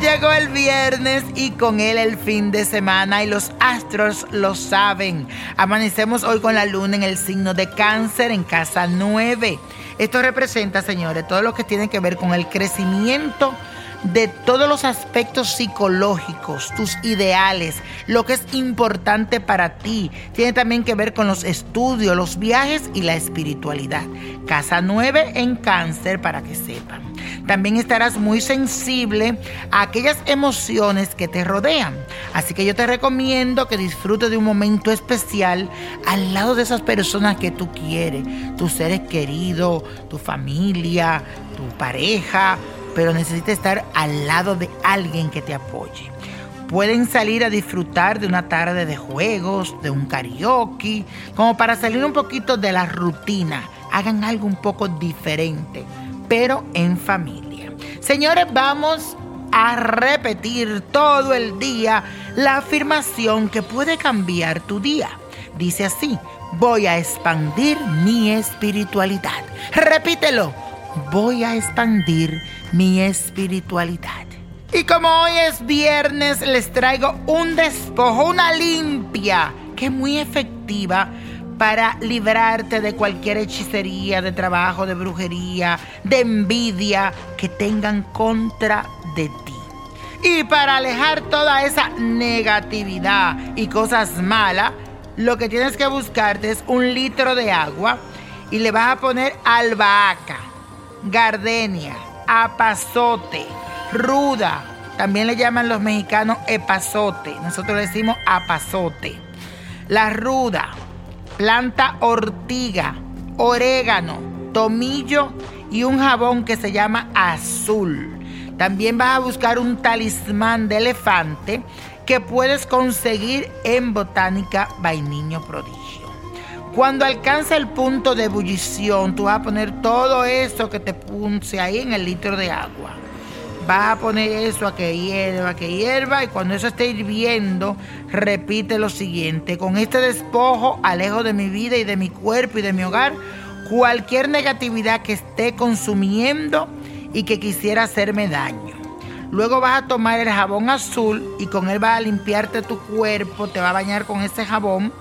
Llegó el viernes y con él el fin de semana y los astros lo saben. Amanecemos hoy con la luna en el signo de cáncer en casa 9. Esto representa, señores, todo lo que tiene que ver con el crecimiento de todos los aspectos psicológicos, tus ideales, lo que es importante para ti. Tiene también que ver con los estudios, los viajes y la espiritualidad. Casa 9 en cáncer para que sepan. También estarás muy sensible a aquellas emociones que te rodean. Así que yo te recomiendo que disfrutes de un momento especial al lado de esas personas que tú quieres, tus seres queridos, tu familia, tu pareja pero necesita estar al lado de alguien que te apoye. Pueden salir a disfrutar de una tarde de juegos, de un karaoke, como para salir un poquito de la rutina. Hagan algo un poco diferente, pero en familia. Señores, vamos a repetir todo el día la afirmación que puede cambiar tu día. Dice así, voy a expandir mi espiritualidad. Repítelo voy a expandir mi espiritualidad. Y como hoy es viernes, les traigo un despojo, una limpia, que es muy efectiva para librarte de cualquier hechicería, de trabajo, de brujería, de envidia que tengan contra de ti. Y para alejar toda esa negatividad y cosas malas, lo que tienes que buscarte es un litro de agua y le vas a poner albahaca gardenia, apazote, ruda. También le llaman los mexicanos epazote. Nosotros le decimos apazote. La ruda, planta ortiga, orégano, tomillo y un jabón que se llama azul. También vas a buscar un talismán de elefante que puedes conseguir en Botánica Vainiño Prodigio. Cuando alcanza el punto de ebullición, tú vas a poner todo eso que te punce ahí en el litro de agua. Vas a poner eso a que hierva, a que hierva, y cuando eso esté hirviendo, repite lo siguiente: Con este despojo alejo de mi vida y de mi cuerpo y de mi hogar cualquier negatividad que esté consumiendo y que quisiera hacerme daño. Luego vas a tomar el jabón azul y con él vas a limpiarte tu cuerpo, te va a bañar con ese jabón.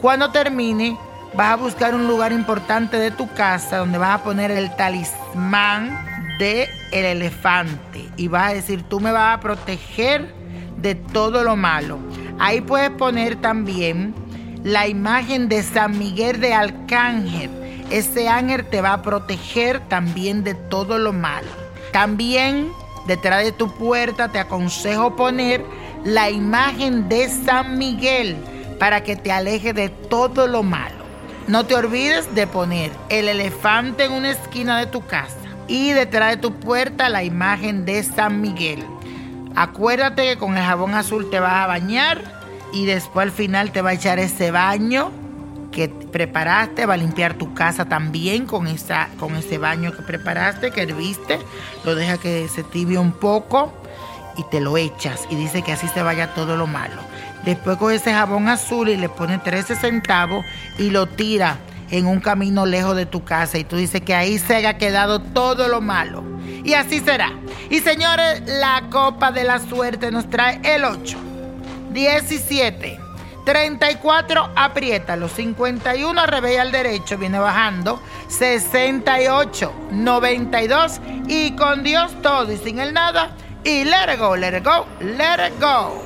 Cuando termine, vas a buscar un lugar importante de tu casa donde vas a poner el talismán de el elefante y vas a decir, tú me vas a proteger de todo lo malo. Ahí puedes poner también la imagen de San Miguel de Arcángel. Ese ángel te va a proteger también de todo lo malo. También detrás de tu puerta te aconsejo poner la imagen de San Miguel para que te aleje de todo lo malo. No te olvides de poner el elefante en una esquina de tu casa y detrás de tu puerta la imagen de San Miguel. Acuérdate que con el jabón azul te vas a bañar y después al final te va a echar ese baño que preparaste, va a limpiar tu casa también con, esa, con ese baño que preparaste, que herviste, lo deja que se tibie un poco y te lo echas y dice que así se vaya todo lo malo. Después con ese jabón azul y le pone 13 centavos y lo tira en un camino lejos de tu casa y tú dices que ahí se haya quedado todo lo malo. Y así será. Y señores, la copa de la suerte nos trae el 8, 17, 34, aprieta los 51, revés al derecho, viene bajando, 68, 92 y con Dios todo y sin el nada. Y let it go, let it go, let it go.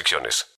restricciones.